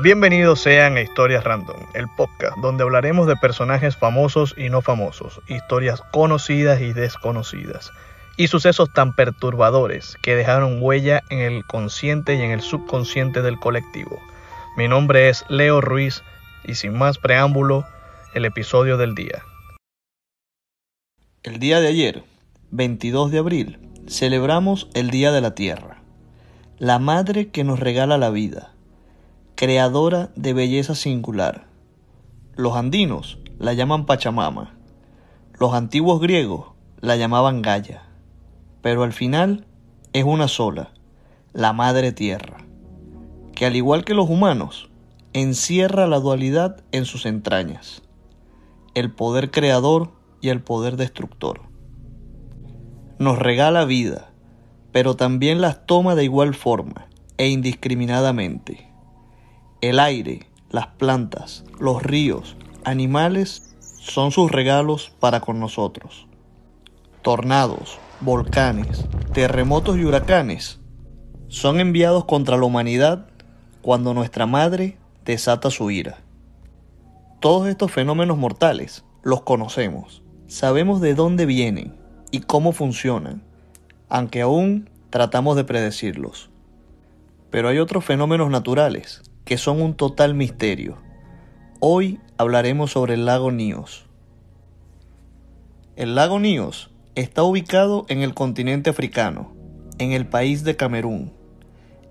Bienvenidos sean a Historias Random, el podcast donde hablaremos de personajes famosos y no famosos, historias conocidas y desconocidas, y sucesos tan perturbadores que dejaron huella en el consciente y en el subconsciente del colectivo. Mi nombre es Leo Ruiz y sin más preámbulo, el episodio del día. El día de ayer, 22 de abril, celebramos el Día de la Tierra, la madre que nos regala la vida creadora de belleza singular. Los andinos la llaman Pachamama, los antiguos griegos la llamaban Gaia, pero al final es una sola, la Madre Tierra, que al igual que los humanos, encierra la dualidad en sus entrañas, el poder creador y el poder destructor. Nos regala vida, pero también las toma de igual forma e indiscriminadamente el aire, las plantas, los ríos, animales son sus regalos para con nosotros. Tornados, volcanes, terremotos y huracanes son enviados contra la humanidad cuando nuestra madre desata su ira. Todos estos fenómenos mortales los conocemos, sabemos de dónde vienen y cómo funcionan, aunque aún tratamos de predecirlos. Pero hay otros fenómenos naturales que son un total misterio. Hoy hablaremos sobre el lago Níos. El lago Níos está ubicado en el continente africano, en el país de Camerún,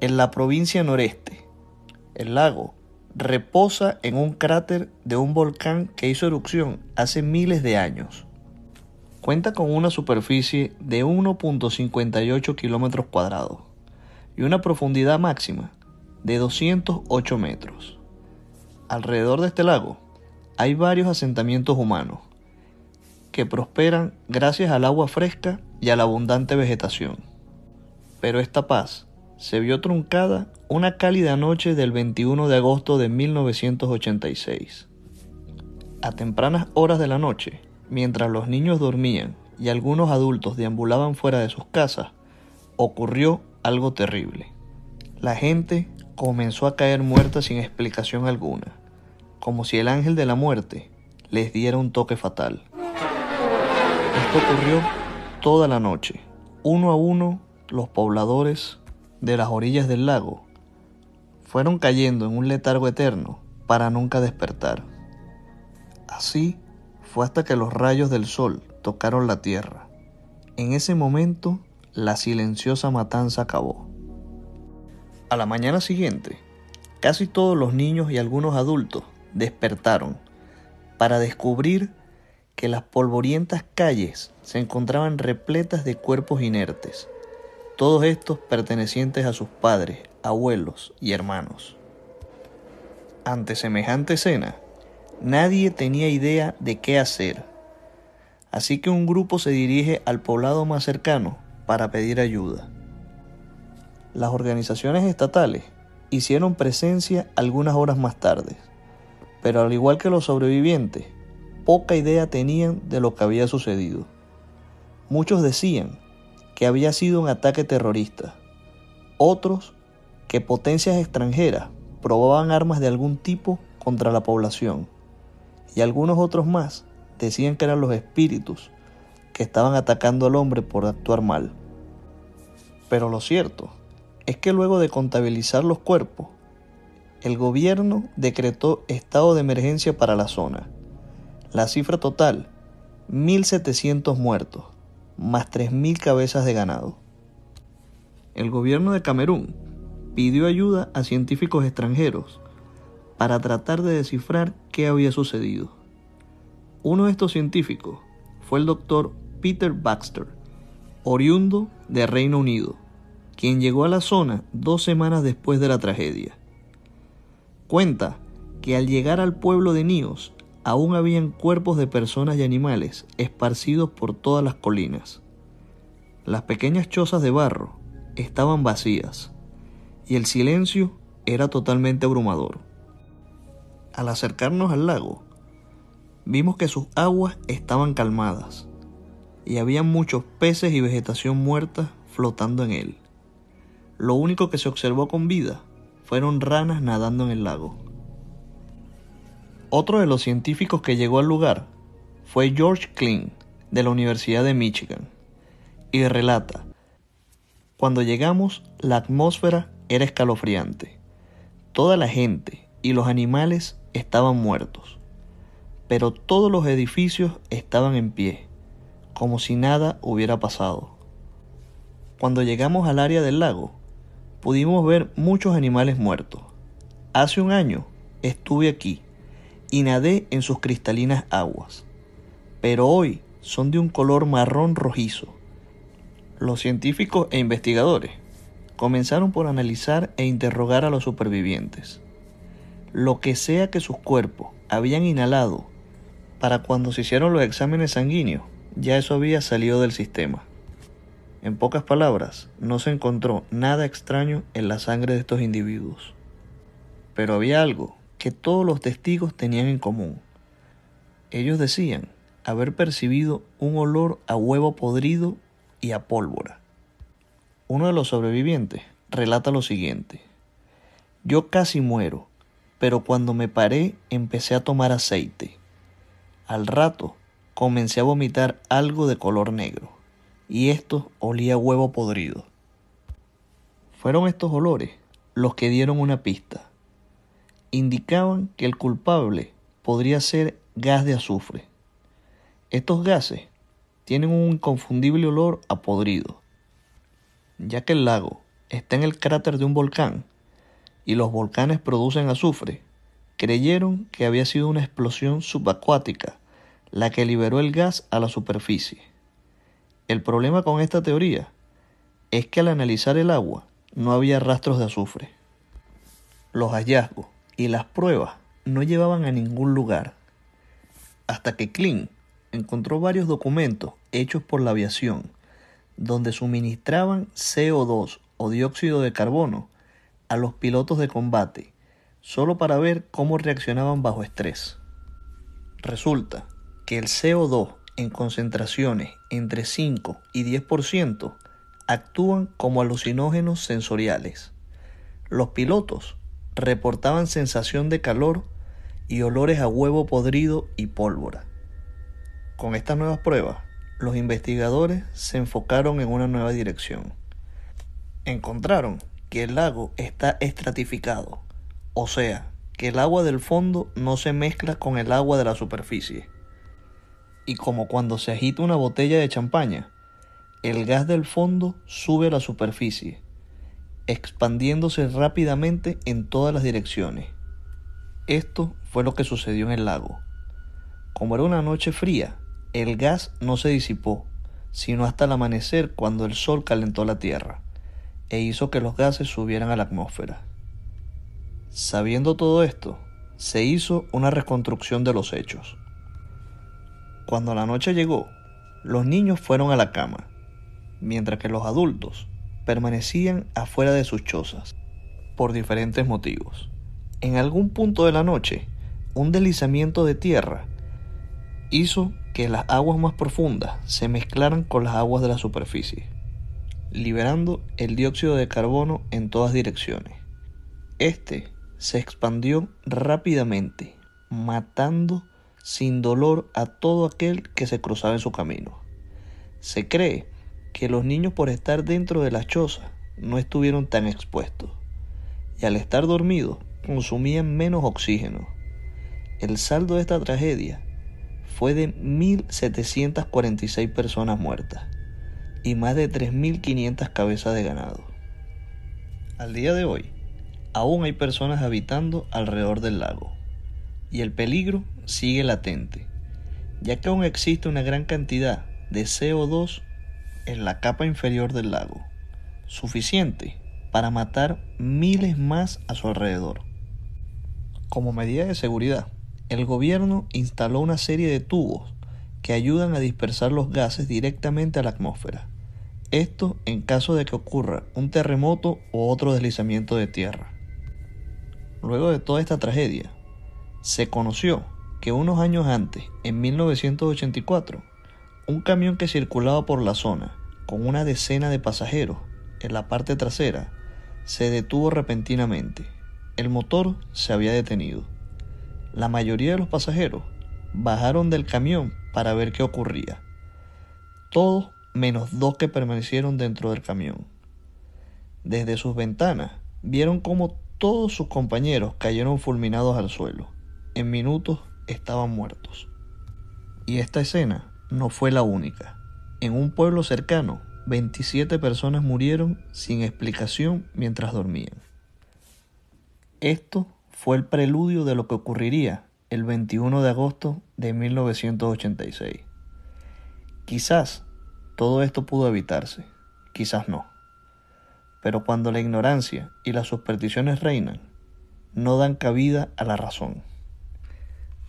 en la provincia noreste. El lago reposa en un cráter de un volcán que hizo erupción hace miles de años. Cuenta con una superficie de 1.58 kilómetros cuadrados y una profundidad máxima de 208 metros. Alrededor de este lago hay varios asentamientos humanos que prosperan gracias al agua fresca y a la abundante vegetación. Pero esta paz se vio truncada una cálida noche del 21 de agosto de 1986. A tempranas horas de la noche, mientras los niños dormían y algunos adultos deambulaban fuera de sus casas, ocurrió algo terrible. La gente comenzó a caer muerta sin explicación alguna, como si el ángel de la muerte les diera un toque fatal. Esto ocurrió toda la noche. Uno a uno, los pobladores de las orillas del lago fueron cayendo en un letargo eterno para nunca despertar. Así fue hasta que los rayos del sol tocaron la tierra. En ese momento, la silenciosa matanza acabó. A la mañana siguiente, casi todos los niños y algunos adultos despertaron para descubrir que las polvorientas calles se encontraban repletas de cuerpos inertes, todos estos pertenecientes a sus padres, abuelos y hermanos. Ante semejante escena, nadie tenía idea de qué hacer, así que un grupo se dirige al poblado más cercano para pedir ayuda. Las organizaciones estatales hicieron presencia algunas horas más tarde, pero al igual que los sobrevivientes, poca idea tenían de lo que había sucedido. Muchos decían que había sido un ataque terrorista, otros que potencias extranjeras probaban armas de algún tipo contra la población, y algunos otros más decían que eran los espíritus que estaban atacando al hombre por actuar mal. Pero lo cierto es que luego de contabilizar los cuerpos, el gobierno decretó estado de emergencia para la zona. La cifra total, 1.700 muertos, más 3.000 cabezas de ganado. El gobierno de Camerún pidió ayuda a científicos extranjeros para tratar de descifrar qué había sucedido. Uno de estos científicos fue el doctor Peter Baxter, oriundo de Reino Unido quien llegó a la zona dos semanas después de la tragedia. Cuenta que al llegar al pueblo de Níos aún habían cuerpos de personas y animales esparcidos por todas las colinas. Las pequeñas chozas de barro estaban vacías y el silencio era totalmente abrumador. Al acercarnos al lago, vimos que sus aguas estaban calmadas y había muchos peces y vegetación muerta flotando en él. Lo único que se observó con vida fueron ranas nadando en el lago. Otro de los científicos que llegó al lugar fue George Klein, de la Universidad de Michigan, y relata, cuando llegamos la atmósfera era escalofriante. Toda la gente y los animales estaban muertos, pero todos los edificios estaban en pie, como si nada hubiera pasado. Cuando llegamos al área del lago, pudimos ver muchos animales muertos. Hace un año estuve aquí y nadé en sus cristalinas aguas, pero hoy son de un color marrón rojizo. Los científicos e investigadores comenzaron por analizar e interrogar a los supervivientes. Lo que sea que sus cuerpos habían inhalado para cuando se hicieron los exámenes sanguíneos, ya eso había salido del sistema. En pocas palabras, no se encontró nada extraño en la sangre de estos individuos. Pero había algo que todos los testigos tenían en común. Ellos decían haber percibido un olor a huevo podrido y a pólvora. Uno de los sobrevivientes relata lo siguiente. Yo casi muero, pero cuando me paré empecé a tomar aceite. Al rato comencé a vomitar algo de color negro, y esto olía a huevo podrido. Fueron estos olores los que dieron una pista indicaban que el culpable podría ser gas de azufre. Estos gases tienen un inconfundible olor a podrido, ya que el lago está en el cráter de un volcán y los volcanes producen azufre, creyeron que había sido una explosión subacuática la que liberó el gas a la superficie. El problema con esta teoría es que al analizar el agua no había rastros de azufre. Los hallazgos y las pruebas no llevaban a ningún lugar. Hasta que Klein encontró varios documentos hechos por la aviación donde suministraban CO2 o dióxido de carbono a los pilotos de combate solo para ver cómo reaccionaban bajo estrés. Resulta que el CO2 en concentraciones entre 5 y 10% actúan como alucinógenos sensoriales. Los pilotos reportaban sensación de calor y olores a huevo podrido y pólvora. Con estas nuevas pruebas, los investigadores se enfocaron en una nueva dirección. Encontraron que el lago está estratificado, o sea, que el agua del fondo no se mezcla con el agua de la superficie. Y como cuando se agita una botella de champaña, el gas del fondo sube a la superficie expandiéndose rápidamente en todas las direcciones. Esto fue lo que sucedió en el lago. Como era una noche fría, el gas no se disipó, sino hasta el amanecer cuando el sol calentó la tierra e hizo que los gases subieran a la atmósfera. Sabiendo todo esto, se hizo una reconstrucción de los hechos. Cuando la noche llegó, los niños fueron a la cama, mientras que los adultos permanecían afuera de sus chozas, por diferentes motivos. En algún punto de la noche, un deslizamiento de tierra hizo que las aguas más profundas se mezclaran con las aguas de la superficie, liberando el dióxido de carbono en todas direcciones. Este se expandió rápidamente, matando sin dolor a todo aquel que se cruzaba en su camino. Se cree que los niños por estar dentro de la choza no estuvieron tan expuestos y al estar dormidos consumían menos oxígeno. El saldo de esta tragedia fue de 1.746 personas muertas y más de 3.500 cabezas de ganado. Al día de hoy, aún hay personas habitando alrededor del lago y el peligro sigue latente, ya que aún existe una gran cantidad de CO2 en la capa inferior del lago, suficiente para matar miles más a su alrededor. Como medida de seguridad, el gobierno instaló una serie de tubos que ayudan a dispersar los gases directamente a la atmósfera. Esto en caso de que ocurra un terremoto o otro deslizamiento de tierra. Luego de toda esta tragedia, se conoció que unos años antes, en 1984, un camión que circulaba por la zona con una decena de pasajeros en la parte trasera se detuvo repentinamente. El motor se había detenido. La mayoría de los pasajeros bajaron del camión para ver qué ocurría. Todos menos dos que permanecieron dentro del camión. Desde sus ventanas vieron cómo todos sus compañeros cayeron fulminados al suelo. En minutos estaban muertos. Y esta escena no fue la única. En un pueblo cercano, 27 personas murieron sin explicación mientras dormían. Esto fue el preludio de lo que ocurriría el 21 de agosto de 1986. Quizás todo esto pudo evitarse, quizás no. Pero cuando la ignorancia y las supersticiones reinan, no dan cabida a la razón.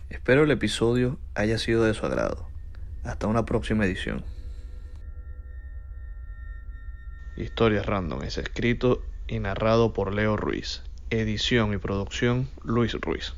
Espero el episodio haya sido de su agrado. Hasta una próxima edición. Historias Random es escrito y narrado por Leo Ruiz. Edición y producción Luis Ruiz.